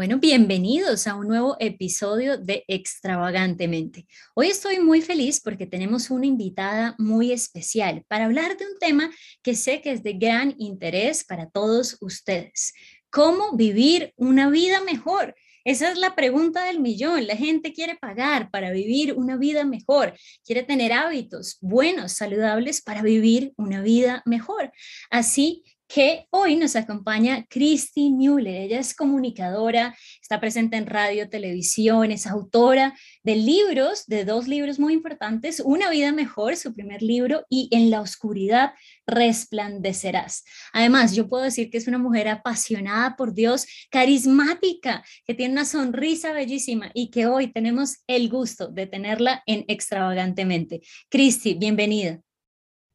Bueno, bienvenidos a un nuevo episodio de Extravagantemente. Hoy estoy muy feliz porque tenemos una invitada muy especial para hablar de un tema que sé que es de gran interés para todos ustedes. ¿Cómo vivir una vida mejor? Esa es la pregunta del millón. La gente quiere pagar para vivir una vida mejor, quiere tener hábitos buenos, saludables para vivir una vida mejor. Así que hoy nos acompaña Christy Müller. Ella es comunicadora, está presente en radio, televisión, es autora de libros, de dos libros muy importantes, Una vida mejor, su primer libro, y En la oscuridad resplandecerás. Además, yo puedo decir que es una mujer apasionada por Dios, carismática, que tiene una sonrisa bellísima y que hoy tenemos el gusto de tenerla en extravagantemente. Christy, bienvenida.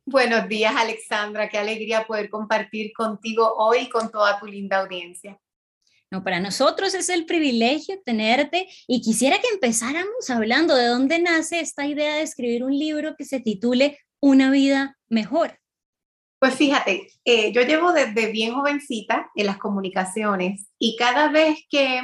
Buenos días, Alexandra. Qué alegría poder compartir contigo hoy con toda tu linda audiencia. No, para nosotros es el privilegio tenerte y quisiera que empezáramos hablando de dónde nace esta idea de escribir un libro que se titule Una vida mejor. Pues fíjate, eh, yo llevo desde bien jovencita en las comunicaciones y cada vez que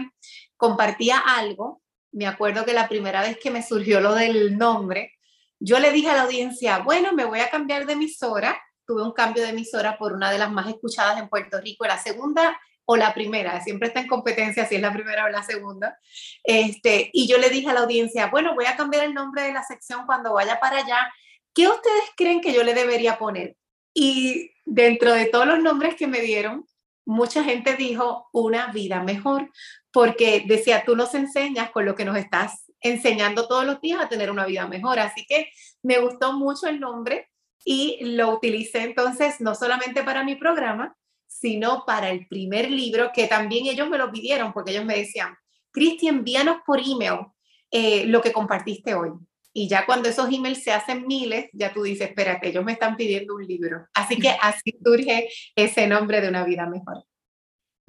compartía algo, me acuerdo que la primera vez que me surgió lo del nombre, yo le dije a la audiencia, bueno, me voy a cambiar de emisora. Tuve un cambio de emisora por una de las más escuchadas en Puerto Rico, la segunda o la primera, siempre está en competencia si es la primera o la segunda. Este, y yo le dije a la audiencia, bueno, voy a cambiar el nombre de la sección cuando vaya para allá. ¿Qué ustedes creen que yo le debería poner? Y dentro de todos los nombres que me dieron, mucha gente dijo una vida mejor, porque decía, tú nos enseñas con lo que nos estás enseñando todos los días a tener una vida mejor. Así que me gustó mucho el nombre y lo utilicé entonces no solamente para mi programa, sino para el primer libro que también ellos me lo pidieron porque ellos me decían, Cristian, envíanos por email eh, lo que compartiste hoy. Y ya cuando esos emails se hacen miles, ya tú dices, espérate, ellos me están pidiendo un libro. Así que así surge ese nombre de una vida mejor.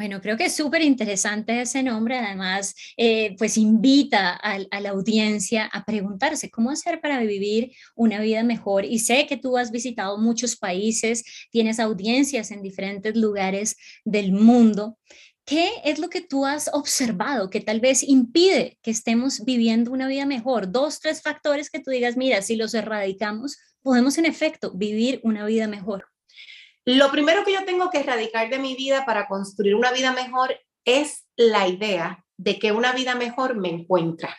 Bueno, creo que es súper interesante ese nombre. Además, eh, pues invita a, a, la audiencia a preguntarse cómo hacer para vivir una vida mejor. Y sé que tú has visitado muchos países, tienes audiencias en diferentes lugares del mundo. ¿Qué es lo que tú has observado que tal vez impide que estemos viviendo una vida mejor? Dos, tres factores que tú digas, mira, si los erradicamos, podemos en efecto vivir una vida mejor. Lo primero que yo tengo que erradicar de mi vida para construir una vida mejor es la idea de que una vida mejor me encuentra.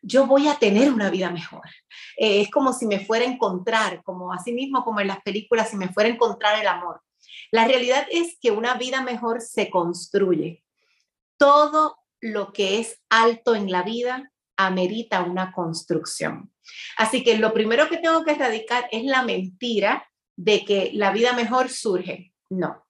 Yo voy a tener una vida mejor. Eh, es como si me fuera a encontrar, como así mismo como en las películas, si me fuera a encontrar el amor. La realidad es que una vida mejor se construye. Todo lo que es alto en la vida amerita una construcción. Así que lo primero que tengo que erradicar es la mentira de que la vida mejor surge. No,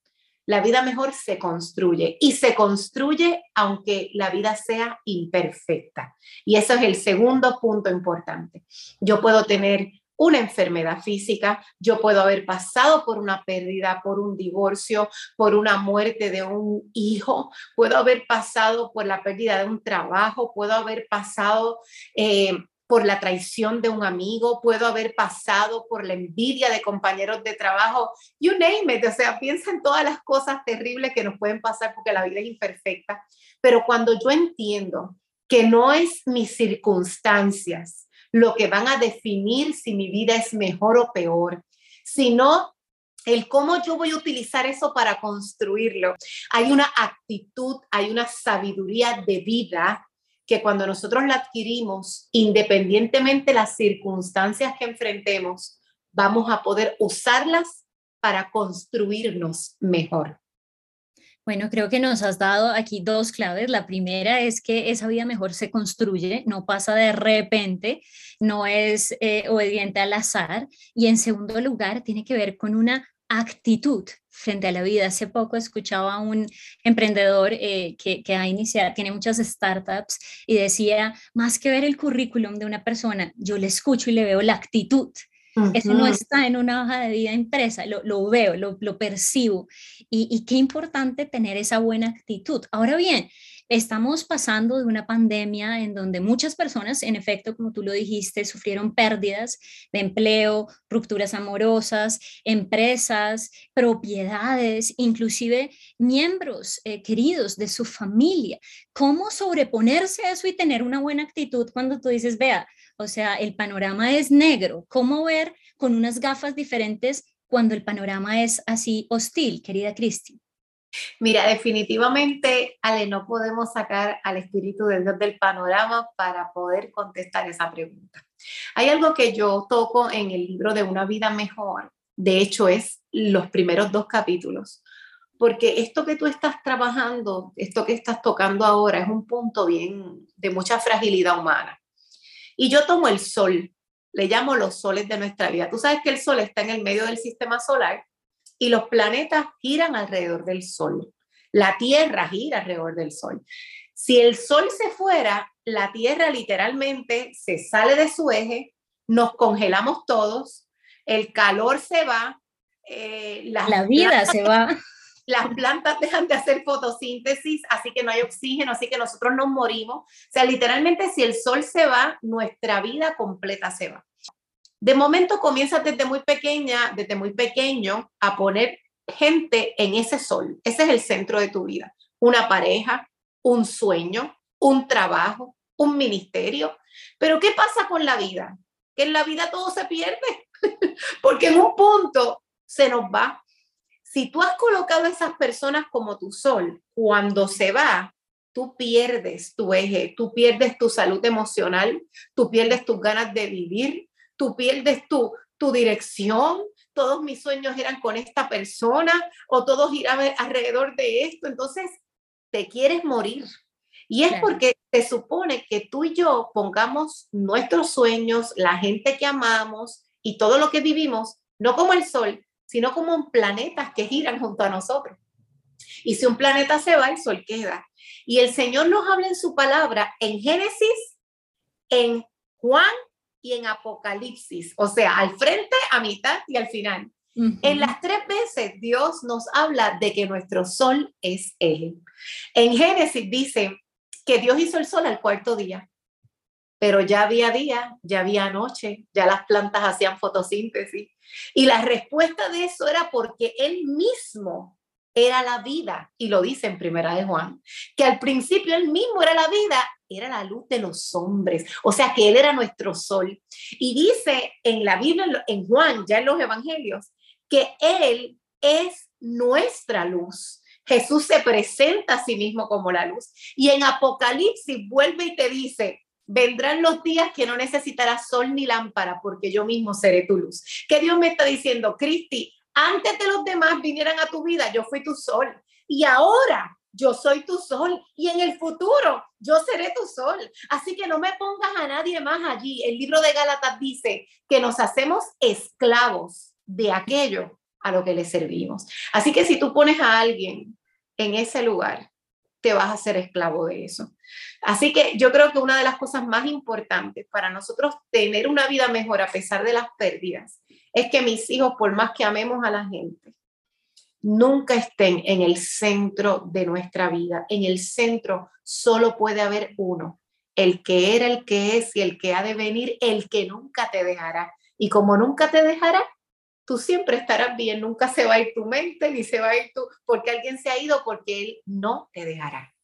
la vida mejor se construye y se construye aunque la vida sea imperfecta. Y eso es el segundo punto importante. Yo puedo tener una enfermedad física, yo puedo haber pasado por una pérdida, por un divorcio, por una muerte de un hijo, puedo haber pasado por la pérdida de un trabajo, puedo haber pasado eh, por la traición de un amigo, puedo haber pasado por la envidia de compañeros de trabajo, you name it, o sea, piensa en todas las cosas terribles que nos pueden pasar porque la vida es imperfecta, pero cuando yo entiendo que no es mis circunstancias lo que van a definir si mi vida es mejor o peor, sino el cómo yo voy a utilizar eso para construirlo. Hay una actitud, hay una sabiduría de vida que cuando nosotros la adquirimos, independientemente de las circunstancias que enfrentemos, vamos a poder usarlas para construirnos mejor. Bueno, creo que nos has dado aquí dos claves. La primera es que esa vida mejor se construye, no pasa de repente, no es eh, obediente al azar. Y en segundo lugar, tiene que ver con una actitud frente a la vida. Hace poco escuchaba a un emprendedor eh, que, que ha iniciado, tiene muchas startups y decía, más que ver el currículum de una persona, yo le escucho y le veo la actitud. Eso no está en una hoja de vida impresa, lo, lo veo, lo, lo percibo. Y, y, qué importante tener esa buena actitud. Ahora bien, Estamos pasando de una pandemia en donde muchas personas, en efecto, como tú lo dijiste, sufrieron pérdidas de empleo, rupturas amorosas, empresas, propiedades, inclusive miembros eh, queridos de su familia. ¿Cómo sobreponerse a eso y tener una buena actitud cuando tú dices, vea, o sea, el panorama es negro? ¿Cómo ver con unas gafas diferentes cuando el panorama es así hostil, querida Cristi? Mira, definitivamente, Ale, no podemos sacar al Espíritu de Dios del panorama para poder contestar esa pregunta. Hay algo que yo toco en el libro de Una vida mejor, de hecho es los primeros dos capítulos, porque esto que tú estás trabajando, esto que estás tocando ahora es un punto bien de mucha fragilidad humana. Y yo tomo el sol, le llamo los soles de nuestra vida. Tú sabes que el sol está en el medio del sistema solar y los planetas giran alrededor del Sol. La Tierra gira alrededor del Sol. Si el Sol se fuera, la Tierra literalmente se sale de su eje, nos congelamos todos, el calor se va, eh, la vida se va. Las plantas dejan de hacer fotosíntesis, así que no hay oxígeno, así que nosotros nos morimos. O sea, literalmente si el sol se va, nuestra vida completa se va. De momento comienzas desde muy pequeña, desde muy pequeño, a poner gente en ese sol. Ese es el centro de tu vida. Una pareja, un sueño, un trabajo, un ministerio. Pero ¿qué pasa con la vida? Que en la vida todo se pierde, porque en un punto se nos va. Si tú has colocado a esas personas como tu sol, cuando se va, tú pierdes tu eje, tú pierdes tu salud emocional, tú pierdes tus ganas de vivir, tú pierdes tu, tu dirección, todos mis sueños eran con esta persona o todos giraban alrededor de esto, entonces te quieres morir. Y es porque se supone que tú y yo pongamos nuestros sueños, la gente que amamos y todo lo que vivimos, no como el sol, sino como planetas que giran junto a nosotros. Y si un planeta se va, el sol queda. Y el Señor nos habla en su palabra en Génesis, en Juan y en Apocalipsis, o sea, al frente, a mitad y al final. En las tres veces Dios nos habla de que nuestro sol es Él. En Génesis dice que Dios hizo el sol al cuarto día, pero ya había día, ya había noche, ya las plantas hacían fotosíntesis. Y la respuesta de eso era porque Él mismo era la vida, y lo dice en Primera de Juan, que al principio Él mismo era la vida era la luz de los hombres, o sea que Él era nuestro sol. Y dice en la Biblia, en Juan, ya en los Evangelios, que Él es nuestra luz. Jesús se presenta a sí mismo como la luz. Y en Apocalipsis vuelve y te dice, vendrán los días que no necesitarás sol ni lámpara, porque yo mismo seré tu luz. Que Dios me está diciendo, Cristi, antes de los demás vinieran a tu vida, yo fui tu sol. Y ahora yo soy tu sol y en el futuro yo seré tu sol. Así que no me pongas a nadie más allí. El libro de Gálatas dice que nos hacemos esclavos de aquello a lo que le servimos. Así que si tú pones a alguien en ese lugar, te vas a ser esclavo de eso. Así que yo creo que una de las cosas más importantes para nosotros tener una vida mejor a pesar de las pérdidas es que mis hijos, por más que amemos a la gente, nunca estén en el centro de nuestra vida. En el centro solo puede haber uno, el que era, el que es y el que ha de venir, el que nunca te dejará. Y como nunca te dejará, tú siempre estarás bien, nunca se va a ir tu mente ni se va a ir tú, porque alguien se ha ido, porque él no te dejará.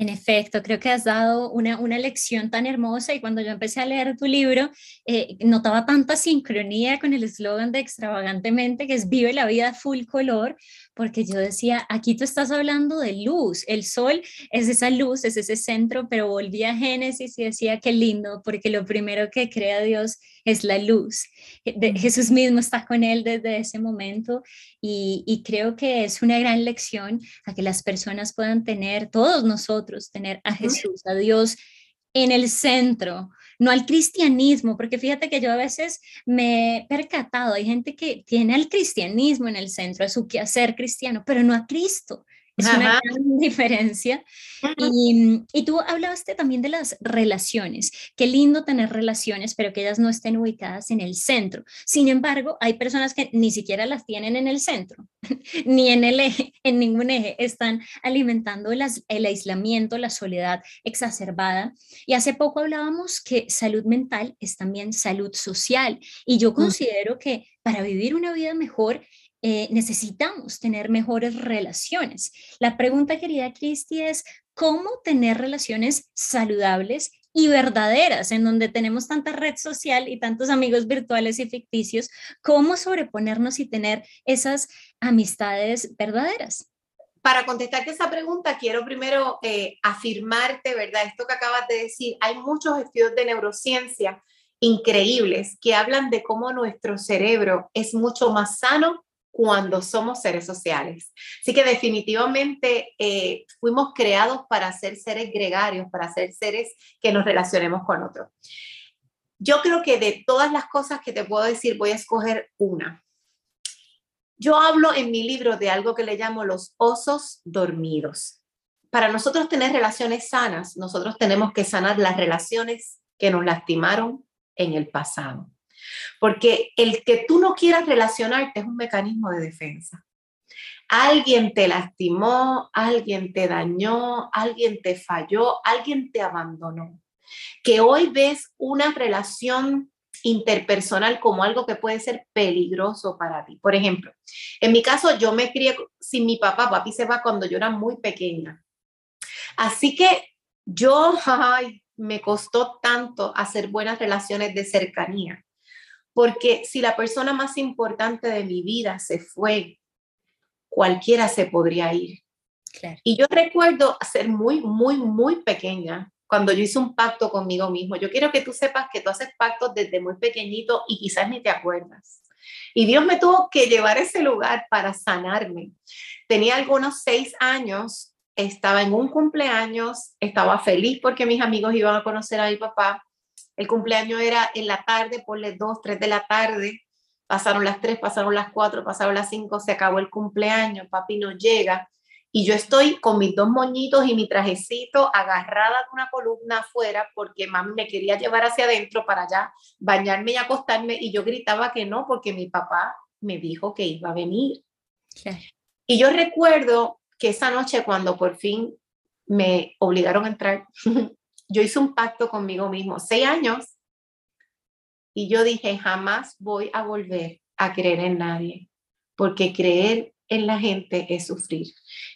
En efecto, creo que has dado una, una lección tan hermosa y cuando yo empecé a leer tu libro, eh, notaba tanta sincronía con el eslogan de extravagantemente, que es vive la vida full color, porque yo decía, aquí tú estás hablando de luz, el sol es esa luz, es ese centro, pero volví a Génesis y decía, qué lindo, porque lo primero que crea Dios es la luz. Jesús mismo está con él desde ese momento y, y creo que es una gran lección a que las personas puedan tener, todos nosotros, tener a Jesús, a Dios en el centro no al cristianismo, porque fíjate que yo a veces me he percatado, hay gente que tiene al cristianismo en el centro de su quehacer cristiano, pero no a Cristo. Es una gran diferencia. Y, y, tú hablaste también de las relaciones. Qué lindo tener relaciones, pero que ellas no estén ubicadas en el centro. Sin embargo, hay personas que ni siquiera las tienen en el centro, ni en el eje, en ningún eje. Están alimentando el, el aislamiento, la soledad exacerbada. Y hace poco hablábamos que salud mental es también salud social. Y yo considero que para vivir una vida mejor eh, necesitamos tener mejores relaciones. La pregunta, querida Cristi, es cómo tener relaciones saludables y verdaderas, en donde tenemos tanta red social y tantos amigos virtuales y ficticios, cómo sobreponernos y tener esas amistades verdaderas. Para contestarte esa pregunta, quiero primero eh, afirmarte, ¿verdad? Esto que acabas de decir, hay muchos estudios de neurociencia increíbles que hablan de cómo nuestro cerebro es mucho más sano cuando somos seres sociales. Así que definitivamente eh, fuimos creados para ser seres gregarios, para ser seres que nos relacionemos con otros. Yo creo que de todas las cosas que te puedo decir, voy a escoger una. Yo hablo en mi libro de algo que le llamo los osos dormidos. Para nosotros tener relaciones sanas, nosotros tenemos que sanar las relaciones que nos lastimaron en el pasado. Porque el que tú no quieras relacionarte es un mecanismo de defensa. Alguien te lastimó, alguien te dañó, alguien te falló, alguien te abandonó. Que hoy ves una relación interpersonal como algo que puede ser peligroso para ti. Por ejemplo, en mi caso yo me crié sin mi papá, papi se va cuando yo era muy pequeña. Así que yo, me costó tanto hacer buenas relaciones de cercanía. Porque si la persona más importante de mi vida se fue, cualquiera se podría ir. Y yo recuerdo ser muy, muy, muy pequeña cuando yo hice un pacto conmigo mismo. Yo quiero que tú sepas que tú haces pactos desde muy pequeñito y quizás ni te acuerdas. Y Dios me tuvo que llevar a ese lugar para sanarme. Tenía algunos seis años, estaba en un cumpleaños, estaba feliz porque mis amigos iban a conocer a mi papá el cumpleaños era en la tarde, por las 2, 3 de la tarde. Pasaron las 3, pasaron las 4, pasaron las 5, se acabó el cumpleaños, papi no llega. Y yo estoy con mis dos moñitos y mi trajecito agarrada de una columna afuera porque mami me quería llevar hacia adentro para allá, bañarme y acostarme. Y yo gritaba que no porque mi papá me dijo que iba a venir. Y yo recuerdo que esa noche cuando por fin me obligaron a entrar, yo hice un pacto conmigo mismo, seis años, y yo dije, jamás voy a volver a creer en nadie, porque creer en la gente es sufrir.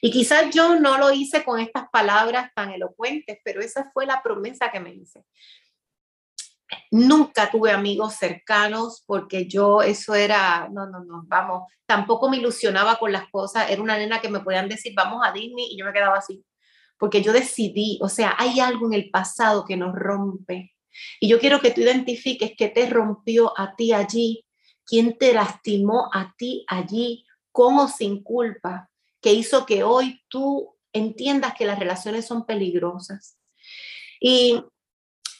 Y quizás yo no lo hice con estas palabras tan elocuentes, pero esa fue la promesa que me hice. Nunca tuve amigos cercanos porque yo eso era, no, no, no, vamos, tampoco me ilusionaba con las cosas. Era una nena que me podían decir, vamos a Disney y yo me quedaba así porque yo decidí, o sea, hay algo en el pasado que nos rompe. Y yo quiero que tú identifiques qué te rompió a ti allí, quién te lastimó a ti allí, con sin culpa, que hizo que hoy tú entiendas que las relaciones son peligrosas. Y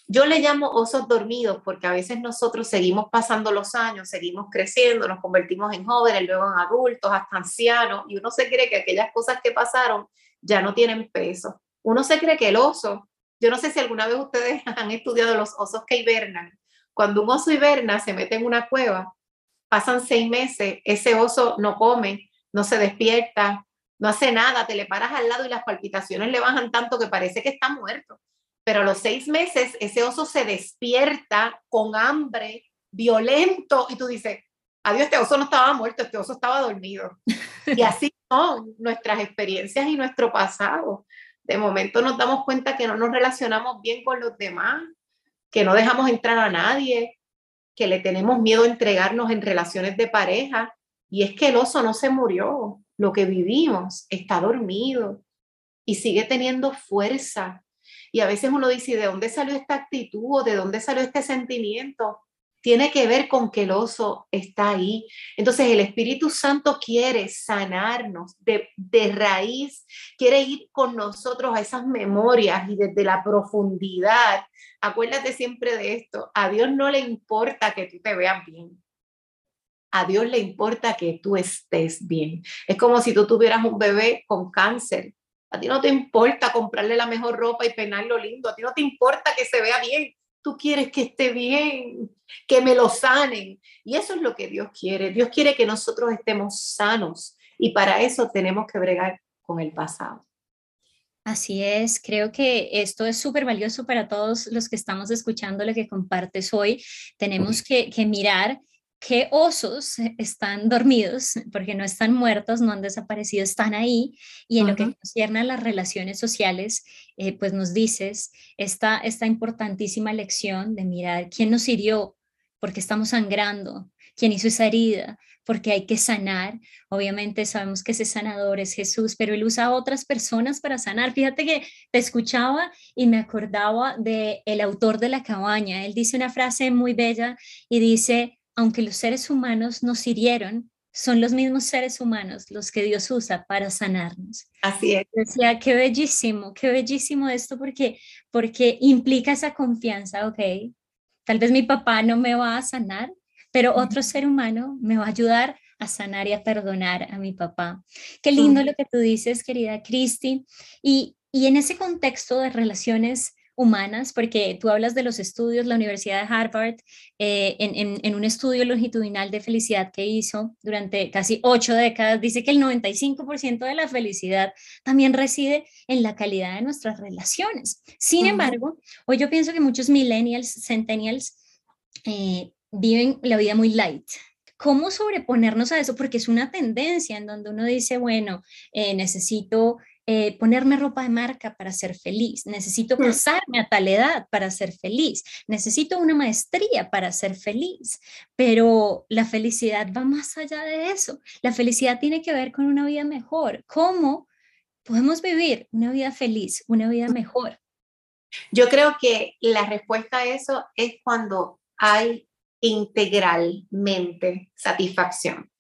yo le llamo osos dormidos porque a veces nosotros seguimos pasando los años, seguimos creciendo, nos convertimos en jóvenes, luego en adultos, hasta ancianos, y uno se cree que aquellas cosas que pasaron ya no tienen peso. Uno se cree que el oso, yo no sé si alguna vez ustedes han estudiado los osos que hibernan. Cuando un oso hiberna, se mete en una cueva, pasan seis meses, ese oso no come, no se despierta, no hace nada, te le paras al lado y las palpitaciones le bajan tanto que parece que está muerto. Pero a los seis meses ese oso se despierta con hambre, violento, y tú dices, adiós, este oso no estaba muerto, este oso estaba dormido. Y así nuestras experiencias y nuestro pasado. De momento nos damos cuenta que no nos relacionamos bien con los demás, que no dejamos entrar a nadie, que le tenemos miedo a entregarnos en relaciones de pareja. Y es que el oso no se murió, lo que vivimos está dormido y sigue teniendo fuerza. Y a veces uno dice, ¿de dónde salió esta actitud o de dónde salió este sentimiento? Tiene que ver con que el oso está ahí. Entonces el Espíritu Santo quiere sanarnos de, raíz, quiere ir con nosotros a esas memorias y desde la profundidad. Acuérdate siempre de esto, a Dios no le importa que tú te veas bien. A Dios le importa que tú estés bien. Es como si tú tuvieras un bebé con cáncer. A ti no te importa comprarle la mejor ropa y peinarlo lindo. A ti no te importa que se vea bien tú quieres que esté bien, que me lo sanen. Y eso es lo que Dios quiere. Dios quiere que nosotros estemos sanos y para eso tenemos que bregar con el pasado. Así es, creo que esto es súper valioso para todos los que estamos escuchando lo que compartes hoy. Tenemos que, que mirar qué osos están dormidos, porque no están muertos, no han desaparecido, están ahí. Y en lo que concierne a las relaciones sociales, eh, pues nos dices esta, esta importantísima lección de mirar quién nos hirió, porque estamos sangrando, quién hizo esa herida, porque hay que sanar. Obviamente sabemos que ese sanador es Jesús, pero él usa a otras personas para sanar. Fíjate que te escuchaba y me acordaba de el autor de la cabaña. Él dice una frase muy bella y dice, aunque los seres humanos nos hirieron, son los mismos seres humanos los que Dios usa para sanarnos. Así es. Qué bellísimo, qué bellísimo esto porque, porque implica esa confianza, ok, tal vez mi papá no me va a sanar, pero otro ser humano me va a ayudar a sanar y a perdonar a mi papá. Qué lindo lo que tú dices, querida Cristi. Y, y en ese contexto de relaciones humanas, porque tú hablas de los estudios, la Universidad de Harvard, eh, en, un estudio longitudinal de felicidad que hizo durante casi ocho décadas, dice que el 95% de la felicidad también reside en la calidad de nuestras relaciones. Sin embargo, hoy yo pienso que muchos millennials, centennials, eh, viven la vida muy light, ¿Cómo sobreponernos a eso? Porque es una tendencia en donde uno dice, bueno, eh, necesito eh, ponerme ropa de marca para ser feliz, necesito mm. casarme a tal edad para ser feliz, necesito una maestría para ser feliz, pero la felicidad va más allá de eso. La felicidad tiene que ver con una vida mejor. ¿Cómo podemos vivir una vida feliz, una vida mejor? Yo creo que la respuesta a eso es cuando hay integralmente satisfacción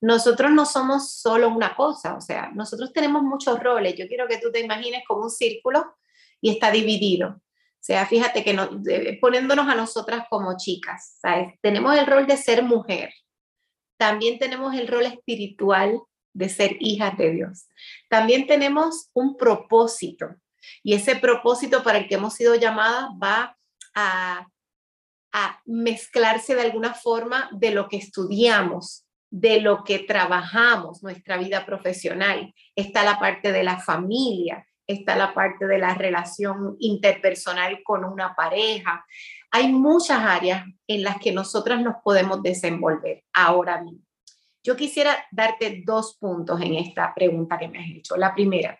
nosotros no somos solo una cosa, o sea, nosotros tenemos muchos roles. Yo quiero que tú te imagines como un círculo y está dividido. O sea, fíjate que no, poniéndonos a nosotras como chicas, ¿sabes? Tenemos el rol de ser mujer. También tenemos el rol espiritual de ser hijas de Dios. También tenemos un propósito. Y ese propósito para el que hemos sido llamadas va a mezclarse de alguna forma de lo que estudiamos, de lo que trabajamos, nuestra vida profesional. Está la parte de la familia, está la parte de la relación interpersonal con una pareja. Hay muchas áreas en las que nosotras nos podemos desenvolver ahora mismo. Yo quisiera darte dos puntos en esta pregunta que me has hecho. La primera,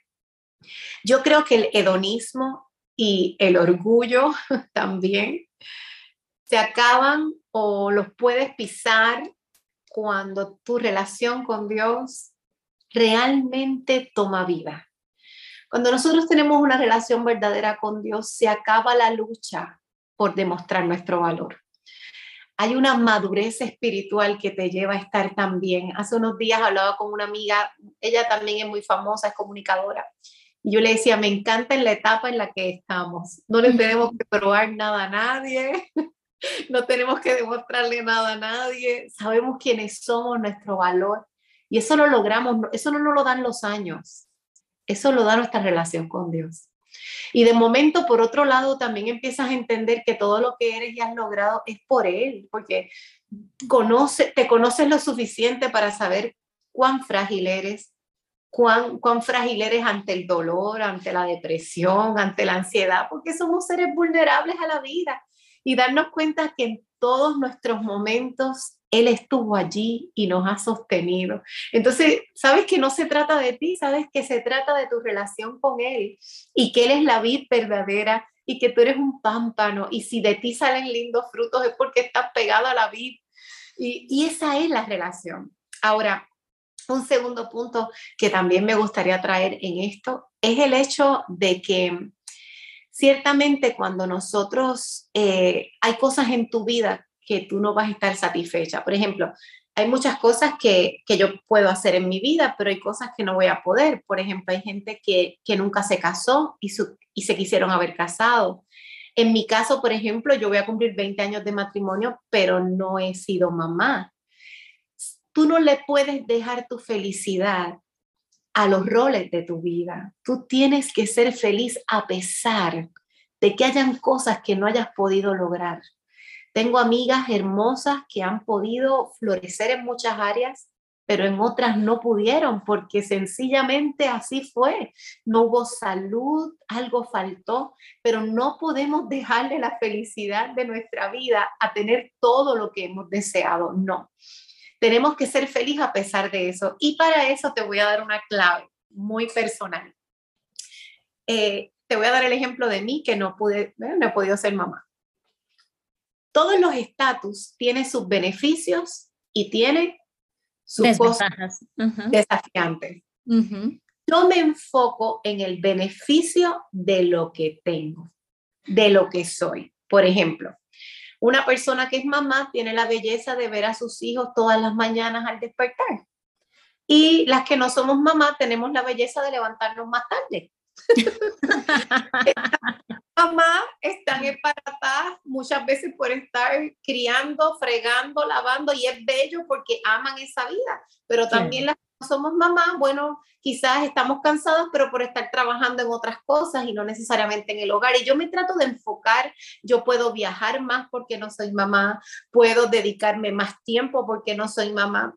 yo creo que el hedonismo y el orgullo también se acaban o los puedes pisar cuando tu relación con Dios realmente toma vida. Cuando nosotros tenemos una relación verdadera con Dios, se acaba la lucha por demostrar nuestro valor. Hay una madurez espiritual que te lleva a estar también. Hace unos días hablaba con una amiga, ella también es muy famosa, es comunicadora, y yo le decía, me encanta en la etapa en la que estamos. No le tenemos que probar nada a nadie, no tenemos que demostrarle nada a nadie, sabemos quiénes somos, nuestro valor, y eso lo logramos, eso no nos lo dan los años, eso lo da nuestra relación con Dios. Y de momento, por otro lado, también empiezas a entender que todo lo que eres y has logrado es por Él, porque conoce, te conoces lo suficiente para saber cuán frágil eres, cuán, cuán frágil eres ante el dolor, ante la depresión, ante la ansiedad, porque somos seres vulnerables a la vida y darnos cuenta que en todos nuestros momentos Él estuvo allí y nos ha sostenido. Entonces, sabes que no se trata de ti, sabes que se trata de tu relación con Él y que Él es la vid verdadera y que tú eres un pámpano y si de ti salen lindos frutos es porque estás pegado a la vid. Y, y esa es la relación. Ahora, un segundo punto que también me gustaría traer en esto es el hecho de que Ciertamente cuando nosotros, eh, hay cosas en tu vida que tú no vas a estar satisfecha. Por ejemplo, hay muchas cosas que, que, yo puedo hacer en mi vida, pero hay cosas que no voy a poder. Por ejemplo, hay gente que, que nunca se casó y, su, y se quisieron haber casado. En mi caso, por ejemplo, yo voy a cumplir 20 años de matrimonio, pero no he sido mamá. Tú no le puedes dejar tu felicidad a los roles de tu vida. Tú tienes que ser feliz a pesar de que hayan cosas que no hayas podido lograr. Tengo amigas hermosas que han podido florecer en muchas áreas, pero en otras no pudieron porque sencillamente así fue. No hubo salud, algo faltó, pero no podemos dejarle la felicidad de nuestra vida a tener todo lo que hemos deseado. No. Tenemos que ser felices a pesar de eso. Y para eso te voy a dar una clave muy personal. Eh, te voy a dar el ejemplo de mí que no pude, no he podido ser mamá. Todos los estatus tienen sus beneficios y tienen sus cosas desafiantes. Yo me enfoco en el beneficio de lo que tengo, de lo que soy. Por ejemplo, una persona que es mamá tiene la belleza de ver a sus hijos todas las mañanas al despertar. Y las que no somos mamá tenemos la belleza de levantarnos más tarde. mamá están emparatadas muchas veces por estar criando, fregando, lavando y es bello porque aman esa vida, pero también las somos mamá, bueno, quizás estamos cansados, pero por estar trabajando en otras cosas y no necesariamente en el hogar. Y yo me trato de enfocar, yo puedo viajar más porque no soy mamá, puedo dedicarme más tiempo porque no soy mamá.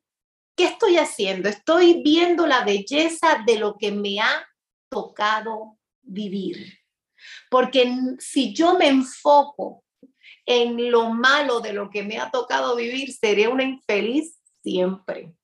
¿Qué estoy haciendo? Estoy viendo la belleza de lo que me ha tocado vivir. Porque si yo me enfoco en lo malo de lo que me ha tocado vivir, seré una infeliz siempre.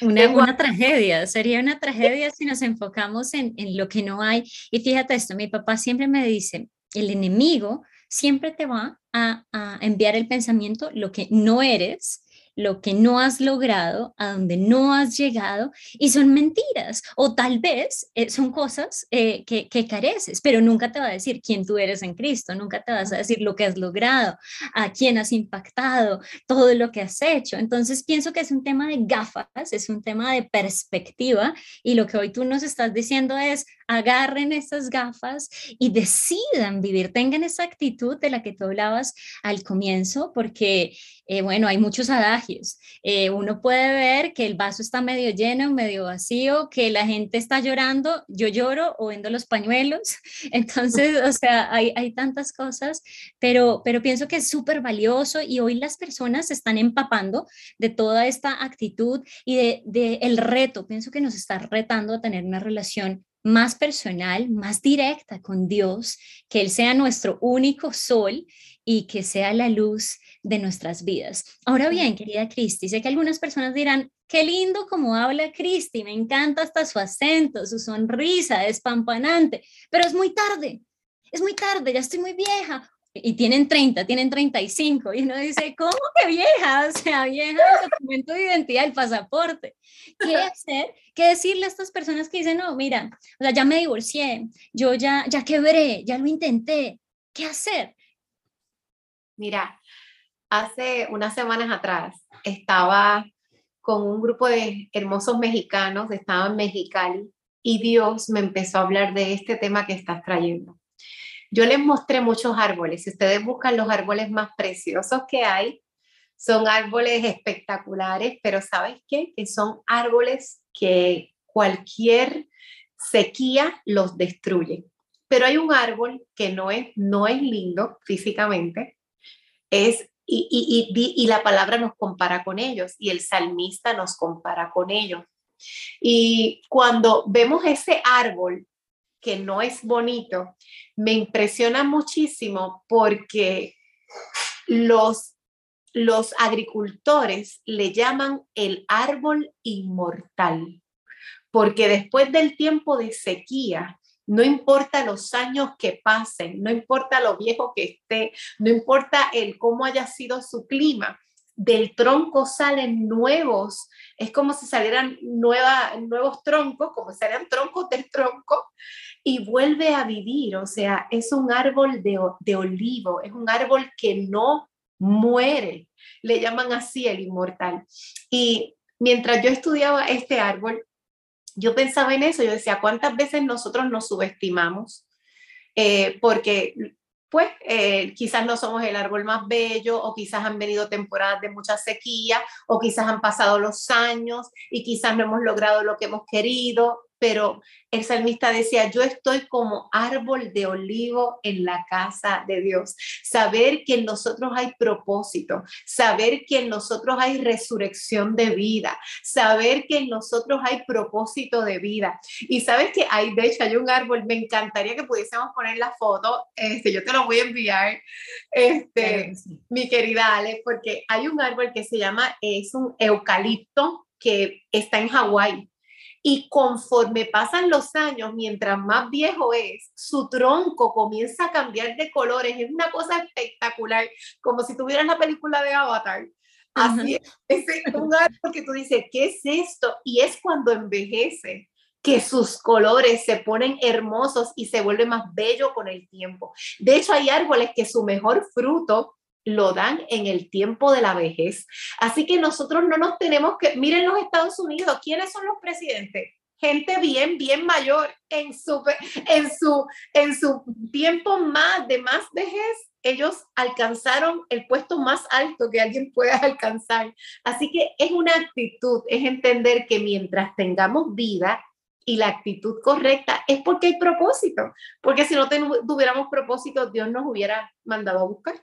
Una, una, tragedia, sería una tragedia si nos enfocamos en, en, lo que no hay. Y fíjate esto, mi papá siempre me dice, el enemigo siempre te va a, a enviar el pensamiento lo que no eres lo que no has logrado, a donde no has llegado, y son mentiras, o tal vez eh, son cosas eh, que, que, careces, pero nunca te va a decir quién tú eres en Cristo, nunca te vas a decir lo que has logrado, a quién has impactado, todo lo que has hecho. Entonces pienso que es un tema de gafas, es un tema de perspectiva, y lo que hoy tú nos estás diciendo es, agarren esas gafas y decidan vivir, tengan esa actitud de la que tú hablabas al comienzo, porque, eh, bueno, hay muchos adagios. Eh, uno puede ver que el vaso está medio lleno, medio vacío, que la gente está llorando, yo lloro o vendo los pañuelos. Entonces, o sea, hay, hay tantas cosas, pero, pero pienso que es súper valioso y hoy las personas se están empapando de toda esta actitud y de, de el reto. Pienso que nos está retando a tener una relación más personal, más directa con Dios, que Él sea nuestro único sol y que sea la luz de nuestras vidas. Ahora bien, querida Cristi, sé que algunas personas dirán, qué lindo como habla Cristi, me encanta hasta su acento, su sonrisa despampanante, pero es muy tarde, es muy tarde, ya estoy muy vieja y tienen 30, tienen 35, y uno dice, ¿cómo que vieja? O sea, vieja el documento de identidad, el pasaporte. ¿Qué hacer? ¿Qué decirle a estas personas que dicen, no, mira, o sea, ya me divorcié, yo ya, ya quebré, ya lo intenté, ¿qué hacer? Mira, hace unas semanas atrás estaba con un grupo de hermosos mexicanos, estaba en Mexicali, y Dios me empezó a hablar de este tema que estás trayendo yo les mostré muchos árboles. Si ustedes buscan los árboles más preciosos que hay, son árboles espectaculares, pero ¿sabes qué? Que son árboles que cualquier sequía los destruye. Pero hay un árbol que no es, no es lindo físicamente, es, y, y, y la palabra nos compara con ellos, y el salmista nos compara con ellos. Y cuando vemos ese árbol que no es bonito, me impresiona muchísimo porque los, los agricultores le llaman el árbol inmortal, porque después del tiempo de sequía, no importa los años que pasen, no importa lo viejo que esté, no importa el cómo haya sido su clima, del tronco salen nuevos, es como si salieran nueva, nuevos troncos, como si salieran troncos del tronco, y vuelve a vivir, o sea, es un árbol de, de olivo, es un árbol que no muere. Le llaman así el inmortal. Y mientras yo estudiaba este árbol, yo pensaba en eso, yo decía, ¿cuántas veces nosotros nos subestimamos? Eh, porque pues eh, quizás no somos el árbol más bello o quizás han venido temporadas de mucha sequía o quizás han pasado los años y quizás no hemos logrado lo que hemos querido pero el salmista decía, yo estoy como árbol de olivo en la casa de Dios. Saber que en nosotros hay propósito, saber que en nosotros hay resurrección de vida, saber que en nosotros hay propósito de vida. Y sabes que hay, de hecho, hay un árbol, me encantaría que pudiésemos poner la foto, este, yo te lo voy a enviar, este, mi querida Ale, porque hay un árbol que se llama, es un eucalipto que está en Hawái y conforme pasan los años, mientras más viejo es, su tronco comienza a cambiar de colores. Es una cosa espectacular, como si tuvieras la película de Avatar. Así es, es un árbol que tú dices, ¿qué es esto? Y es cuando envejece que sus colores se ponen hermosos y se vuelve más bello con el tiempo. De hecho, hay árboles que su mejor fruto lo dan en el tiempo de la vejez. Así que nosotros no nos tenemos que, miren los Estados Unidos, ¿quiénes son los presidentes? Gente bien, bien mayor en su, en su, en su tiempo más de más vejez. Ellos alcanzaron el puesto más alto que alguien pueda alcanzar. Así que es una actitud, es entender que mientras tengamos vida, y la actitud correcta es porque hay propósito, porque si no tuviéramos propósito, Dios nos hubiera mandado a buscar.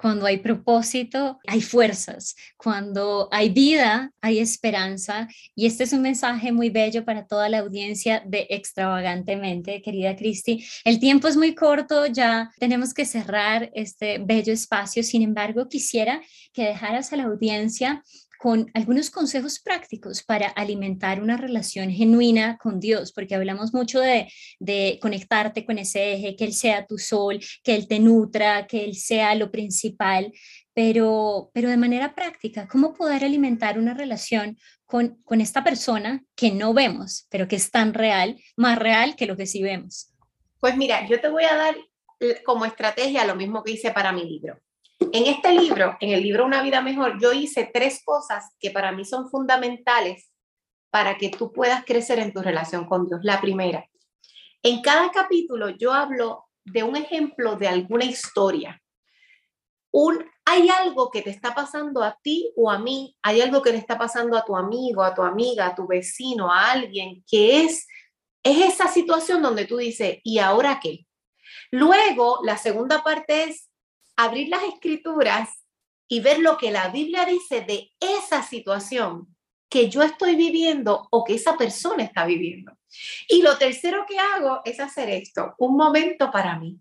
Cuando hay propósito, hay fuerzas. Cuando hay vida, hay esperanza. Y este es un mensaje muy bello para toda la audiencia de Extravagantemente, querida Cristi. El tiempo es muy corto, ya tenemos que cerrar este bello espacio. Sin embargo, quisiera que dejaras a la audiencia con algunos consejos prácticos para alimentar una relación genuina con Dios, porque hablamos mucho de, de, conectarte con ese eje, que Él sea tu sol, que Él te nutra, que Él sea lo principal, pero, pero de manera práctica, ¿cómo poder alimentar una relación con, con esta persona que no vemos, pero que es tan real, más real que lo que sí vemos? Pues mira, yo te voy a dar eh, como estrategia lo mismo que hice para mi libro. En este libro, en el libro Una vida mejor, yo hice tres cosas que para mí son fundamentales para que tú puedas crecer en tu relación con Dios. La primera, en cada capítulo yo hablo de un ejemplo de alguna historia. Hay algo que te está pasando a ti o a mí, hay algo que le está pasando a tu amigo, a tu amiga, a tu vecino, a alguien, que es esa situación donde tú dices, ¿y ahora qué? Luego, la segunda parte es, abrir las escrituras y ver lo que la Biblia dice de esa situación que yo estoy viviendo o que esa persona está viviendo. Y lo tercero que hago es hacer esto, un momento para mí.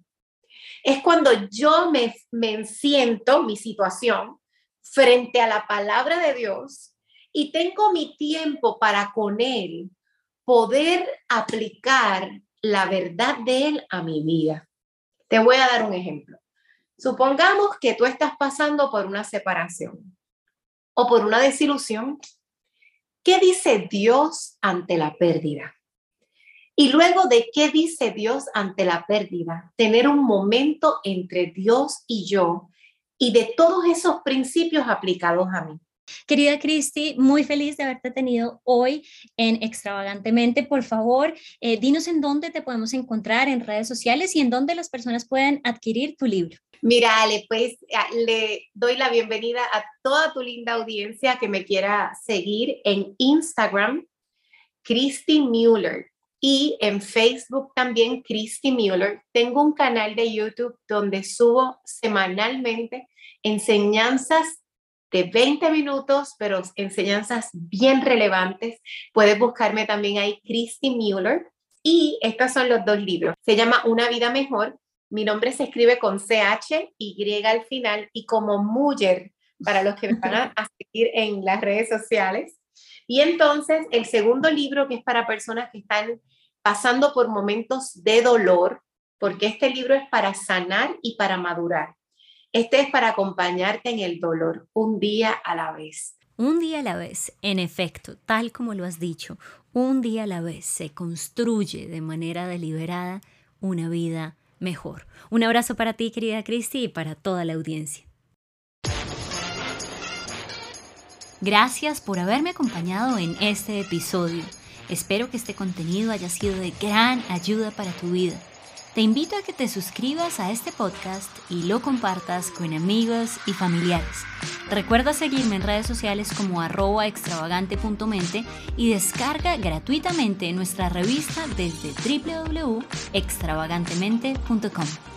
Es cuando yo me, me siento mi situación frente a la palabra de Dios y tengo mi tiempo para con Él poder aplicar la verdad de Él a mi vida. Te voy a dar un ejemplo. Supongamos que tú estás pasando por una separación o por una desilusión. ¿Qué dice Dios ante la pérdida? Y luego de qué dice Dios ante la pérdida, tener un momento entre Dios y yo y de todos esos principios aplicados a mí. Querida Cristi, muy feliz de haberte tenido hoy en Extravagantemente. Por favor, eh, dinos en dónde te podemos encontrar en redes sociales y en dónde las personas pueden adquirir tu libro. Mira, Ale, pues le doy la bienvenida a toda tu linda audiencia que me quiera seguir en Instagram, Christy Mueller, y en Facebook también, Christy Mueller. Tengo un canal de YouTube donde subo semanalmente enseñanzas de 20 minutos, pero enseñanzas bien relevantes. Puedes buscarme también ahí, Christy Mueller. Y estos son los dos libros. Se llama Una vida mejor. Mi nombre se escribe con CH, Y al final y como Muller para los que me van a seguir en las redes sociales. Y entonces el segundo libro que es para personas que están pasando por momentos de dolor, porque este libro es para sanar y para madurar. Este es para acompañarte en el dolor, un día a la vez. Un día a la vez, en efecto, tal como lo has dicho, un día a la vez se construye de manera deliberada una vida mejor. Un abrazo para ti, querida Cristi, y para toda la audiencia. Gracias por haberme acompañado en este episodio. Espero que este contenido haya sido de gran ayuda para tu vida. Te invito a que te suscribas a este podcast y lo compartas con amigos y familiares. Recuerda seguirme en redes sociales como arroba extravagante.mente y descarga gratuitamente nuestra revista desde www.extravagantemente.com.